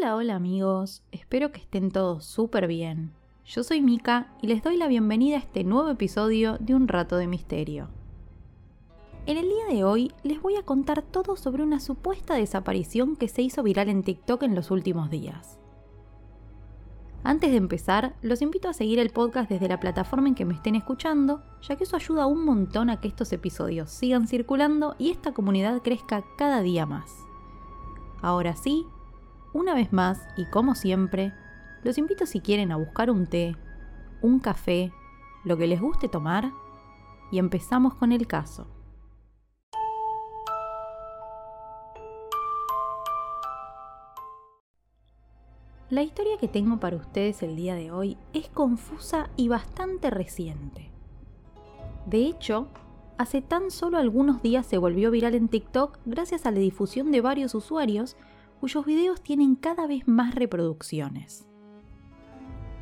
Hola, hola amigos, espero que estén todos súper bien. Yo soy Mika y les doy la bienvenida a este nuevo episodio de Un Rato de Misterio. En el día de hoy les voy a contar todo sobre una supuesta desaparición que se hizo viral en TikTok en los últimos días. Antes de empezar, los invito a seguir el podcast desde la plataforma en que me estén escuchando, ya que eso ayuda un montón a que estos episodios sigan circulando y esta comunidad crezca cada día más. Ahora sí, una vez más, y como siempre, los invito si quieren a buscar un té, un café, lo que les guste tomar, y empezamos con el caso. La historia que tengo para ustedes el día de hoy es confusa y bastante reciente. De hecho, hace tan solo algunos días se volvió viral en TikTok gracias a la difusión de varios usuarios cuyos videos tienen cada vez más reproducciones.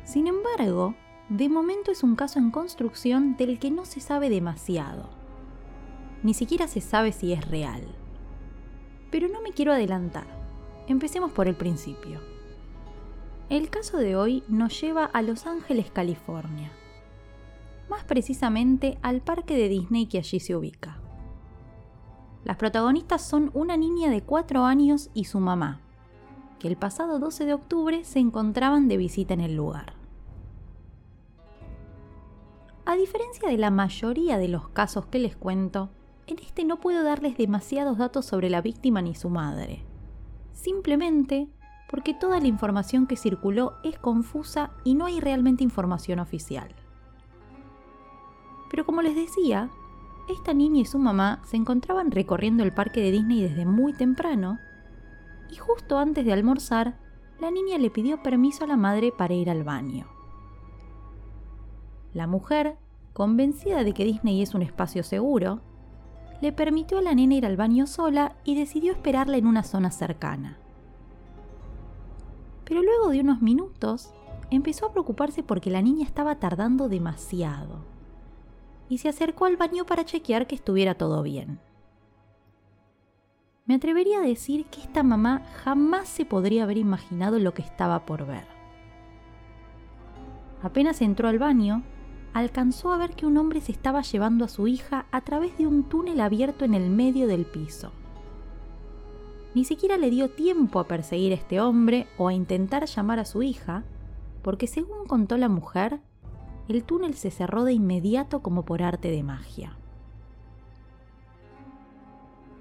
Sin embargo, de momento es un caso en construcción del que no se sabe demasiado. Ni siquiera se sabe si es real. Pero no me quiero adelantar. Empecemos por el principio. El caso de hoy nos lleva a Los Ángeles, California. Más precisamente al parque de Disney que allí se ubica. Las protagonistas son una niña de 4 años y su mamá, que el pasado 12 de octubre se encontraban de visita en el lugar. A diferencia de la mayoría de los casos que les cuento, en este no puedo darles demasiados datos sobre la víctima ni su madre. Simplemente porque toda la información que circuló es confusa y no hay realmente información oficial. Pero como les decía, esta niña y su mamá se encontraban recorriendo el parque de Disney desde muy temprano y justo antes de almorzar, la niña le pidió permiso a la madre para ir al baño. La mujer, convencida de que Disney es un espacio seguro, le permitió a la nena ir al baño sola y decidió esperarla en una zona cercana. Pero luego de unos minutos, empezó a preocuparse porque la niña estaba tardando demasiado y se acercó al baño para chequear que estuviera todo bien. Me atrevería a decir que esta mamá jamás se podría haber imaginado lo que estaba por ver. Apenas entró al baño, alcanzó a ver que un hombre se estaba llevando a su hija a través de un túnel abierto en el medio del piso. Ni siquiera le dio tiempo a perseguir a este hombre o a intentar llamar a su hija, porque según contó la mujer, el túnel se cerró de inmediato como por arte de magia.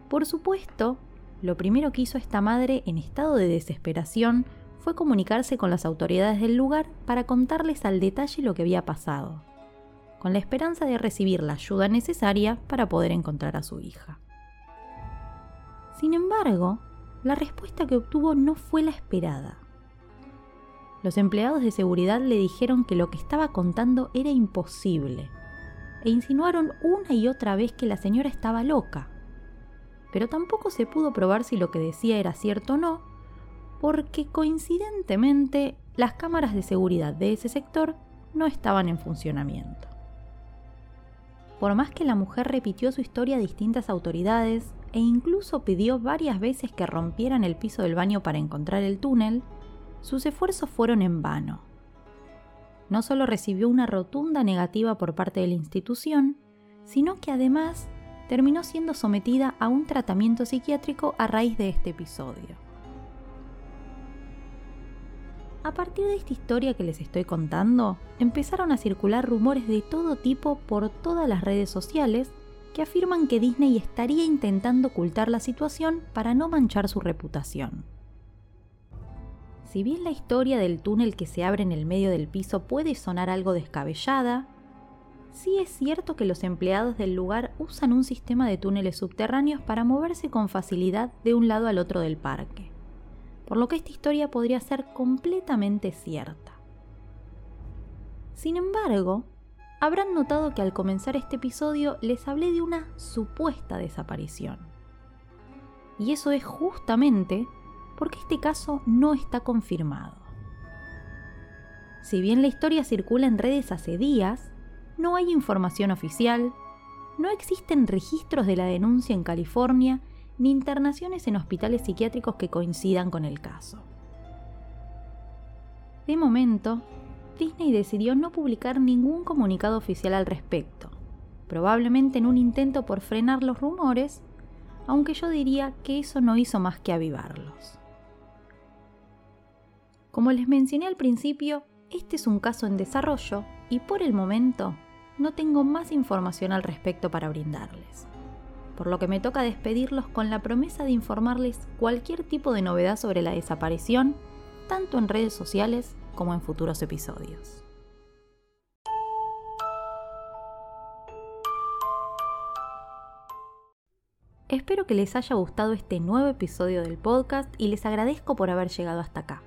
Por supuesto, lo primero que hizo esta madre en estado de desesperación fue comunicarse con las autoridades del lugar para contarles al detalle lo que había pasado, con la esperanza de recibir la ayuda necesaria para poder encontrar a su hija. Sin embargo, la respuesta que obtuvo no fue la esperada. Los empleados de seguridad le dijeron que lo que estaba contando era imposible e insinuaron una y otra vez que la señora estaba loca. Pero tampoco se pudo probar si lo que decía era cierto o no, porque coincidentemente las cámaras de seguridad de ese sector no estaban en funcionamiento. Por más que la mujer repitió su historia a distintas autoridades e incluso pidió varias veces que rompieran el piso del baño para encontrar el túnel, sus esfuerzos fueron en vano. No solo recibió una rotunda negativa por parte de la institución, sino que además terminó siendo sometida a un tratamiento psiquiátrico a raíz de este episodio. A partir de esta historia que les estoy contando, empezaron a circular rumores de todo tipo por todas las redes sociales que afirman que Disney estaría intentando ocultar la situación para no manchar su reputación. Si bien la historia del túnel que se abre en el medio del piso puede sonar algo descabellada, sí es cierto que los empleados del lugar usan un sistema de túneles subterráneos para moverse con facilidad de un lado al otro del parque, por lo que esta historia podría ser completamente cierta. Sin embargo, habrán notado que al comenzar este episodio les hablé de una supuesta desaparición. Y eso es justamente porque este caso no está confirmado. Si bien la historia circula en redes hace días, no hay información oficial, no existen registros de la denuncia en California ni internaciones en hospitales psiquiátricos que coincidan con el caso. De momento, Disney decidió no publicar ningún comunicado oficial al respecto, probablemente en un intento por frenar los rumores, aunque yo diría que eso no hizo más que avivarlos. Como les mencioné al principio, este es un caso en desarrollo y por el momento no tengo más información al respecto para brindarles, por lo que me toca despedirlos con la promesa de informarles cualquier tipo de novedad sobre la desaparición, tanto en redes sociales como en futuros episodios. Espero que les haya gustado este nuevo episodio del podcast y les agradezco por haber llegado hasta acá.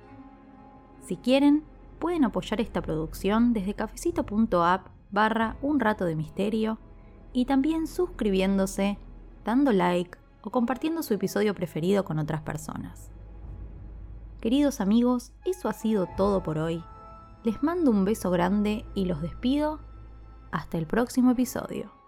Si quieren, pueden apoyar esta producción desde cafecito.app barra un rato de misterio y también suscribiéndose, dando like o compartiendo su episodio preferido con otras personas. Queridos amigos, eso ha sido todo por hoy. Les mando un beso grande y los despido. Hasta el próximo episodio.